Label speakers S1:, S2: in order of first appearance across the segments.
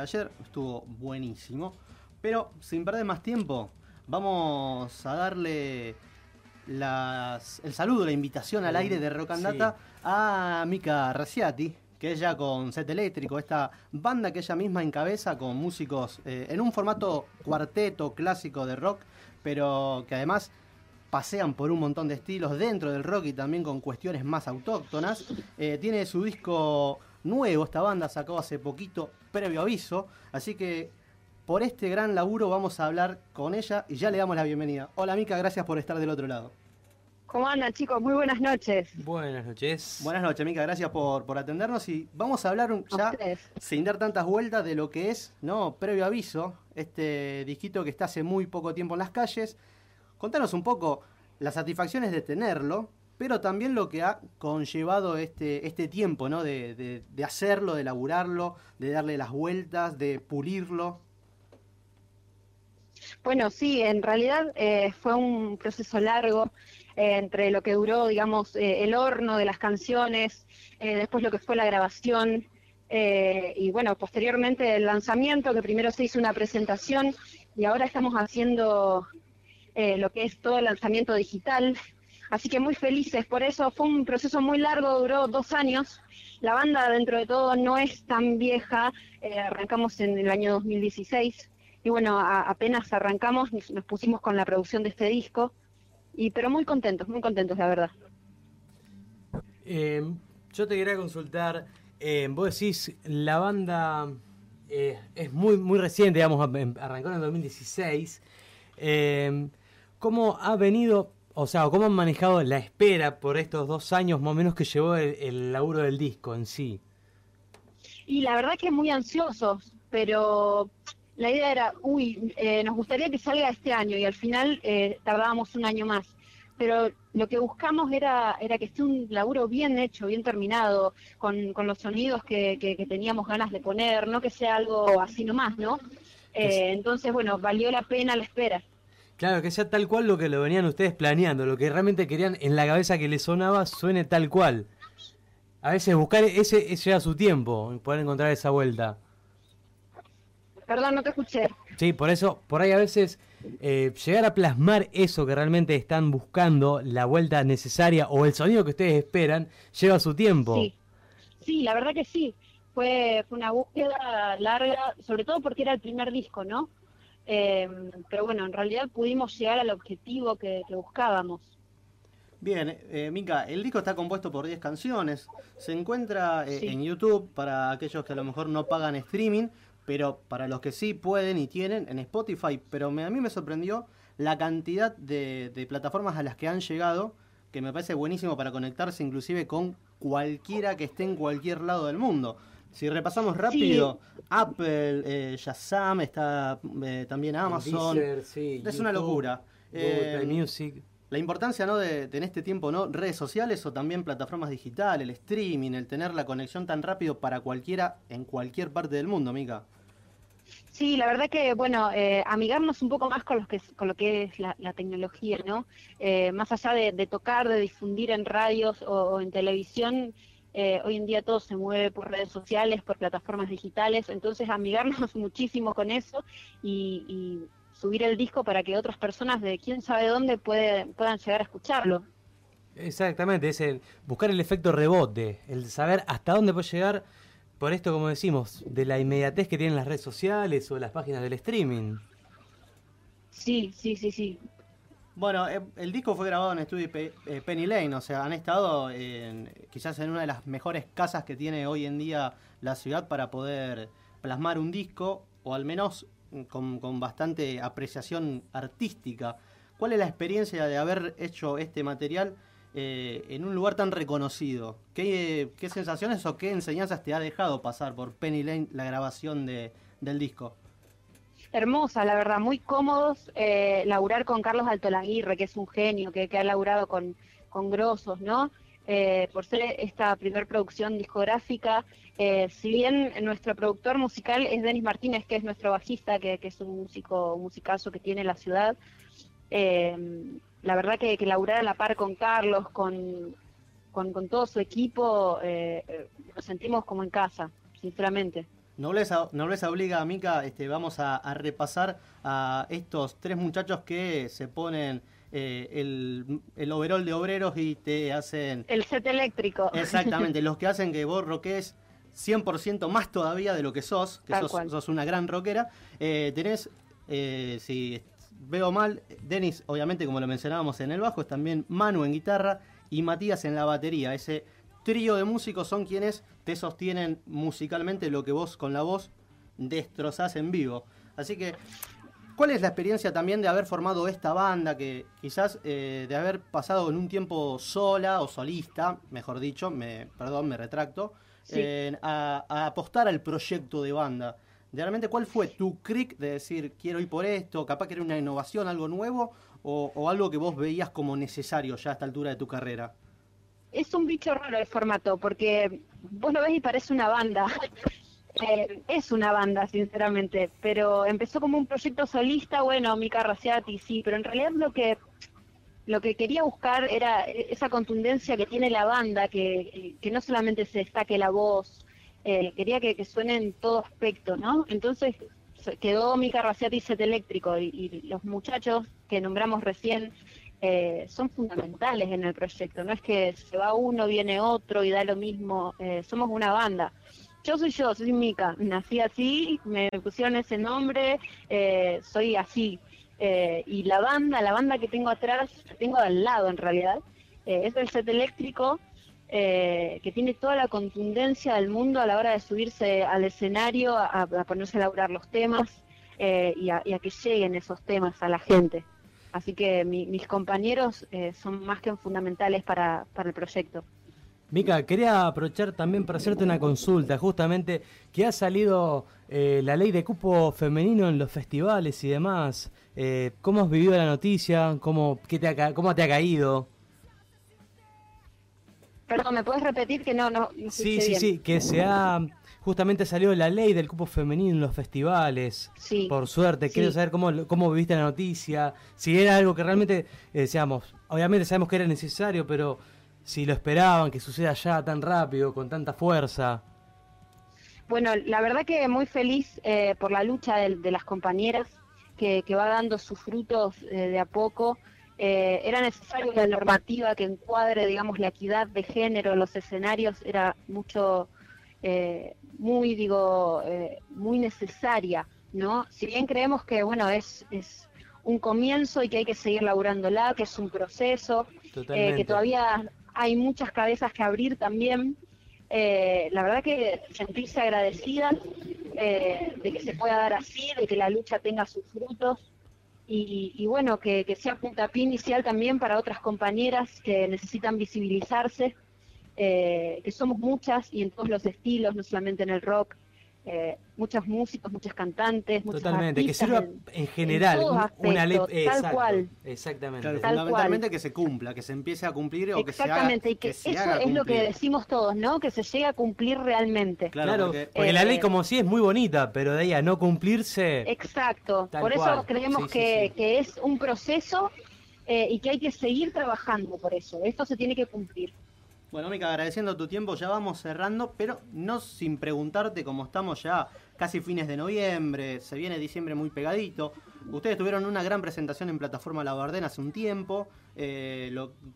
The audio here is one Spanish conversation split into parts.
S1: de ayer, estuvo buenísimo. Pero sin perder más tiempo, vamos a darle las, el saludo, la invitación al aire de Rock and Data a Mika Raciati, que ella con Set Eléctrico, esta banda que ella misma encabeza con músicos eh, en un formato cuarteto clásico de rock, pero que además pasean por un montón de estilos dentro del rock y también con cuestiones más autóctonas. Eh, tiene su disco nuevo, esta banda sacó hace poquito, previo aviso, así que por este gran laburo vamos a hablar con ella y ya le damos la bienvenida. Hola Mica, gracias por estar del otro lado.
S2: ¿Cómo andan chicos? Muy buenas noches.
S3: Buenas noches.
S1: Buenas noches, Mica, gracias por, por atendernos y vamos a hablar ya sin dar tantas vueltas de lo que es, ¿no? Previo aviso, este disquito que está hace muy poco tiempo en las calles. Contanos un poco las satisfacciones de tenerlo, pero también lo que ha conllevado este, este tiempo, ¿no? De, de, hacerlo, de elaborarlo, de darle las vueltas, de pulirlo.
S2: Bueno, sí, en realidad eh, fue un proceso largo eh, entre lo que duró, digamos, eh, el horno de las canciones, después lo que fue la grabación y bueno, posteriormente el lanzamiento, que primero se hizo una presentación y ahora estamos haciendo lo que es todo el lanzamiento digital. Así que muy felices por eso. Fue un proceso muy largo, duró dos años. La banda, dentro de todo, no es tan vieja. arrancamos en el año 2016 y bueno, apenas arrancamos, nos pusimos con la producción de este disco, y pero muy contentos, muy contentos, la verdad.
S3: Eh, yo te quería consultar, eh, vos decís, la banda eh, es muy, muy reciente, digamos, em, arrancó en el 2016. ¿Cómo ha venido, o sea, cómo han manejado la espera por estos dos años más o menos que llevó el, el laburo del disco en sí?
S2: Y la verdad que muy ansiosos, pero la idea era, uy, eh, nos gustaría que salga este año y al final eh, tardábamos un año más. Pero lo que buscamos era, era que esté un laburo bien hecho, bien terminado, con, con los sonidos que, que, teníamos ganas de poner, no que sea algo así nomás, ¿no? Eh, entonces, bueno, valió la pena la espera.
S3: Claro, que sea tal cual lo que lo venían ustedes planeando, lo que realmente querían en la cabeza que les sonaba suene tal cual. A veces buscar ese, ese lleva su tiempo, poder encontrar esa vuelta.
S2: Perdón, no te escuché.
S3: Sí, por eso, por ahí a veces eh, llegar a plasmar eso que realmente están buscando, la vuelta necesaria o el sonido que ustedes esperan, lleva su tiempo.
S2: Sí, sí la verdad que sí. Fue, fue una búsqueda larga, sobre todo porque era el primer disco, ¿no? Eh, pero bueno, en realidad pudimos llegar al objetivo que, buscábamos.
S1: Bien, eh, Mica, el disco está compuesto por 10 canciones. Se encuentra eh, en YouTube para aquellos que a lo mejor no pagan streaming pero para los que sí pueden y tienen, en Spotify. Pero a mí me sorprendió la cantidad de, plataformas a las que han llegado, que me parece buenísimo para conectarse inclusive con cualquiera que esté en cualquier lado del mundo. Si repasamos rápido, Apple, eh, Shazam, está eh, también Amazon. es una locura.
S3: Google eh, Music
S1: la importancia ¿no? de, en este tiempo, ¿no? Redes sociales o también plataformas digitales, el streaming, el tener la conexión tan rápido para cualquiera en cualquier parte del mundo, Mica.
S2: Sí, la verdad que, bueno, eh, amigarnos un poco más con, los que, con lo que es la, tecnología, ¿no? Eh, más allá de, tocar, de difundir en radios o, en televisión, eh, hoy en día todo se mueve por redes sociales, por plataformas digitales, entonces amigarnos muchísimo con eso y subir el disco para que otras personas de quién sabe dónde puedan llegar a escucharlo.
S3: Exactamente, es el buscar el efecto rebote, el saber hasta dónde puede llegar, por esto como decimos, de la inmediatez que tienen las redes sociales o las páginas del streaming.
S2: Sí, sí, sí, sí.
S1: Bueno, eh, el disco fue grabado en estudio eh, Penny Lane, o sea, han estado en, quizás en una de las mejores casas que tiene hoy en día la ciudad para poder plasmar un disco, o al menos con, bastante apreciación artística. ¿Cuál es la experiencia de haber hecho este material eh, en un lugar tan reconocido? ¿Qué, sensaciones o qué enseñanzas te ha dejado pasar por Penny Lane la grabación de, del disco?
S2: Hermosa, la verdad, muy cómodos. Eh, laburar con Carlos Altolaguirre, que es un genio, que, que ha laburado con, con grosos, ¿no? Eh, por ser esta primer producción discográfica. Eh, si bien nuestro productor musical es Denis Martínez, que es nuestro bajista, que, es un músico un musicazo que tiene la ciudad, la verdad que, que laburar a la par con Carlos, con, con, todo su equipo, nos sentimos como en casa, sinceramente.
S1: Nobleza, nobleza obliga, Mica, este, vamos a, repasar a estos tres muchachos que se ponen eh, el, el overall de obreros y te hacen...
S2: El set eléctrico.
S1: Exactamente, los que hacen que vos roques 100% más todavía de lo que sos, que sos, una gran rockera. Eh, tenés, eh, si veo mal, Denis, obviamente, como lo mencionábamos en el bajo, es también Manu en guitarra y Matías en la batería. Ese trío de músicos son quienes te sostienen musicalmente lo que vos con la voz destrozás en vivo. Así que, ¿cuál es la experiencia también de haber formado esta banda? Que quizás eh, de haber pasado en un tiempo sola o solista, mejor dicho, me, perdón, me retracto, a, apostar al proyecto de banda. Realmente, ¿cuál fue tu crick de decir quiero ir por esto? Capaz que era una innovación, algo nuevo, o, algo que vos veías como necesario ya a esta altura de tu carrera?
S2: Es un bicho raro el formato, porque vos lo ves y parece una banda. Eh, es una banda, sinceramente, pero empezó como un proyecto solista, bueno, Mika Raciati, sí, pero en realidad lo que lo que quería buscar era esa contundencia que tiene la banda, que, no solamente se destaque la voz, eh, quería que, suene en todo aspecto, ¿no? Entonces quedó Mica Raciati Set Eléctrico y, los muchachos que nombramos recién eh, son fundamentales en el proyecto, no es que se va uno, viene otro y da lo mismo, eh, somos una banda. Yo soy yo, soy Mica, nací así, me pusieron ese nombre, soy así. Eh, y la banda, la banda que tengo atrás, tengo al lado en realidad, eh, es el set eléctrico eh, que tiene toda la contundencia del mundo a la hora de subirse al escenario, a, ponerse a elaborar los temas y a, que lleguen esos temas a la gente. Así que mis compañeros son más que fundamentales para, para el proyecto.
S3: Mica, quería aprovechar también para hacerte una consulta, justamente que ha salido la ley de cupo femenino en los festivales y demás. Eh, ¿Cómo has vivido la noticia? ¿Cómo, qué te ha, ¿Cómo te ha caído?
S2: Perdón, ¿me puedes repetir que no, no,
S3: Sí, sí, sí, que se ha justamente salió la ley del cupo femenino en los festivales. Sí. Por suerte, quiero saber cómo, cómo viviste la noticia, si era algo que realmente, eh, decíamos, obviamente sabemos que era necesario, pero si lo esperaban que suceda ya tan rápido, con tanta fuerza.
S2: Bueno, la verdad que muy feliz eh, por la lucha de las compañeras que, va dando sus frutos eh, de a poco. Eh, era necesario una normativa que encuadre, digamos, la equidad de género en los escenarios, era mucho, eh, muy, digo, muy necesaria, ¿no? Si bien creemos que, bueno, es, es un comienzo y que hay que seguir laburándola, que es un proceso, que todavía hay muchas cabezas que abrir también, eh, la verdad que sentirse agradecida eh, de que se pueda dar así, de que la lucha tenga sus frutos y, bueno, que, que, sea puntapié inicial también para otras compañeras que necesitan visibilizarse, eh, que somos muchas y en todos los estilos, no solamente en el rock, eh, muchos músicos, muchos cantantes, muchos
S3: Totalmente, que sirva en, general una ley
S2: tal cual.
S3: Exactamente.
S1: fundamentalmente que se cumpla, que se empiece a cumplir o que se haga.
S2: Exactamente, y que, eso es lo que decimos todos, ¿no? Que se llegue a cumplir realmente.
S3: Claro, porque, la ley como sí es muy bonita, pero de ahí a no cumplirse.
S2: Exacto, por eso creemos que, que, es un proceso eh, y que hay que seguir trabajando por eso. Esto se tiene que cumplir.
S1: Bueno, Mica, agradeciendo tu tiempo, ya vamos cerrando, pero no sin preguntarte, como estamos ya casi fines de noviembre, se viene diciembre muy pegadito. Ustedes tuvieron una gran presentación en plataforma La Bardena hace un tiempo, eh,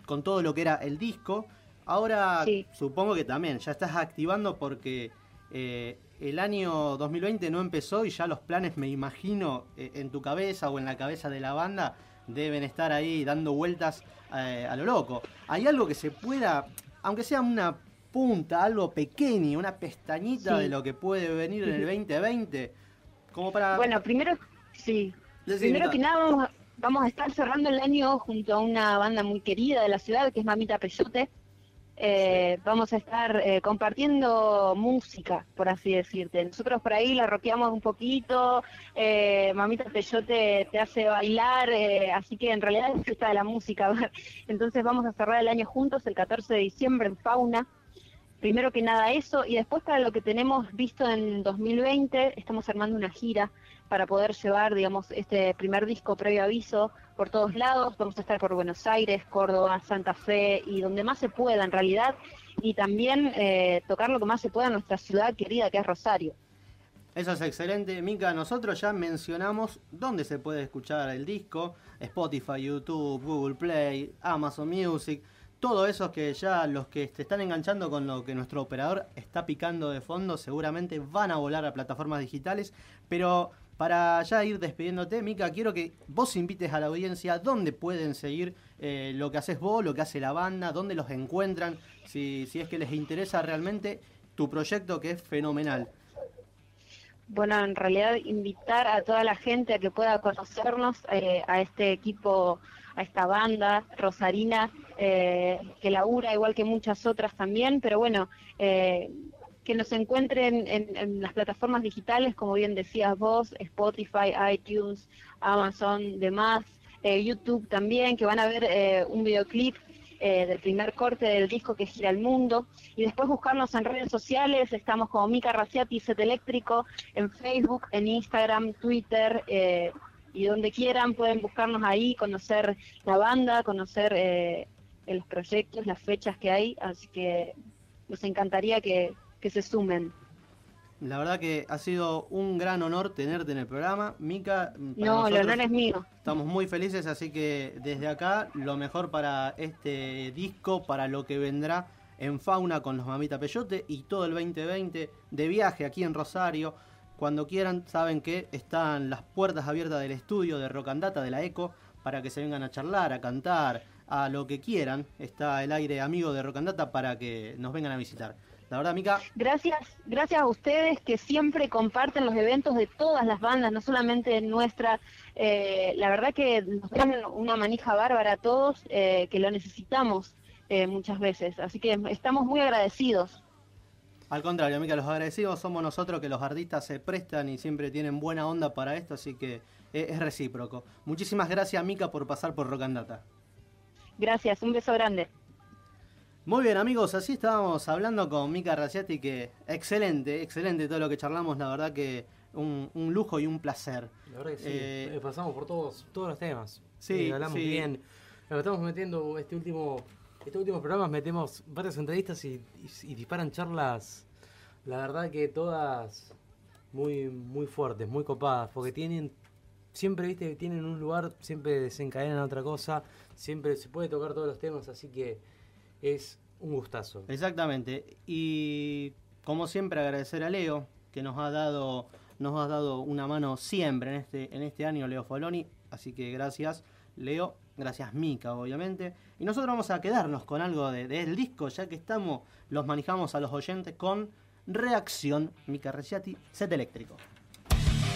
S1: con todo lo que era el disco. Ahora supongo que también ya estás activando porque eh, el año 2020 no empezó y ya los planes, me imagino, eh, en tu cabeza o en la cabeza de la banda deben estar ahí dando vueltas a lo loco. ¿Hay algo que se pueda aunque sea una punta, algo pequeño, una pestañita de lo que puede venir en el 2020, como para...
S2: Bueno, primero, sí. primero que nada vamos, a estar cerrando el año junto a una banda muy querida de la ciudad, que es Mamita Peyote. Eh, vamos a estar eh, compartiendo música, por así decirte. Nosotros por ahí la roqueamos un poquito, eh, Mamita Peyote te hace bailar, así que en realidad es fiesta de la música. Entonces vamos a cerrar el año juntos el 14 de diciembre en Fauna. Primero que nada eso, y después para lo que tenemos visto en 2020, estamos armando una gira para poder llevar, digamos, este primer disco previo aviso por todos lados. Vamos a estar por Buenos Aires, Córdoba, Santa Fe y donde más se pueda en realidad. Y también eh, tocar lo que más se pueda en nuestra ciudad querida que es Rosario.
S1: Eso es excelente. Mica, nosotros ya mencionamos dónde se puede escuchar el disco. Spotify, YouTube, Google Play, Amazon Music. Todo eso que ya los que te están enganchando con lo que nuestro operador está picando de fondo seguramente van a volar a plataformas digitales. Pero para ya ir despidiéndote, Mica, quiero que vos invites a la audiencia dónde pueden seguir eh, lo que haces vos, lo que hace la banda, dónde los encuentran, si, si es que les interesa realmente tu proyecto que es fenomenal.
S2: Bueno, en realidad invitar a toda la gente a que pueda conocernos, eh, a este equipo, a esta banda rosarina, eh, que labura igual que muchas otras también, pero bueno, eh, que nos encuentren en, las plataformas digitales, como bien decías vos, Spotify, iTunes, Amazon, demás, YouTube también, que van a ver un videoclip eh, del primer corte del disco que gira el mundo. Y después buscarnos en redes sociales, estamos como Mica Raciati, Set Eléctrico, en Facebook, en Instagram, Twitter, eh, y donde quieran pueden buscarnos ahí, conocer la banda, conocer eh, los proyectos, las fechas que hay, así que nos encantaría que se sumen.
S1: La verdad que ha sido un gran honor tenerte en el programa. Mica,
S2: no, el honor es mío.
S1: Estamos muy felices, así que desde acá lo mejor para este disco, para lo que vendrá en Fauna con los Mamita Peyote y todo el 2020 de viaje aquí en Rosario. Cuando quieran, saben que están las puertas abiertas del estudio de Rock and Data de la ECO para que se vengan a charlar, a cantar, a lo que quieran. Está el aire amigo de Rock and Data para que nos vengan a visitar. La verdad, Mica.
S2: Gracias, gracias a ustedes que siempre comparten los eventos de todas las bandas, no solamente nuestra. Eh, la verdad que nos dan una manija bárbara a todos, eh, que lo necesitamos eh, muchas veces. Así que estamos muy agradecidos.
S1: Al contrario, Mica, los agradecidos somos nosotros que los artistas se prestan y siempre tienen buena onda para esto, así que es recíproco. Muchísimas gracias, Mica, por pasar por Rocandata.
S2: Gracias, un beso grande.
S1: Muy bien amigos, así estábamos hablando con Mika Raciati, que excelente, excelente todo lo que charlamos, la verdad que un, lujo y un placer.
S3: La verdad que sí, eh, eh, pasamos por todos, todos los temas. Sí, hablamos bien. Lo estamos metiendo este último, este último programa, metemos varias entrevistas y, disparan charlas, la verdad que todas muy, muy fuertes, muy copadas, porque tienen, siempre viste, tienen un lugar, siempre desencadenan otra cosa, siempre se puede tocar todos los temas, así que es un gustazo.
S1: Exactamente. Y como siempre agradecer a Leo, que nos ha dado, nos ha dado una mano siempre en este, en este año, Leo Foloni. Así que gracias, Leo. Gracias, Mica, obviamente. Y nosotros vamos a quedarnos con algo del de, disco, ya que estamos, los manejamos a los oyentes con Reacción Mica Reciati, Set Eléctrico.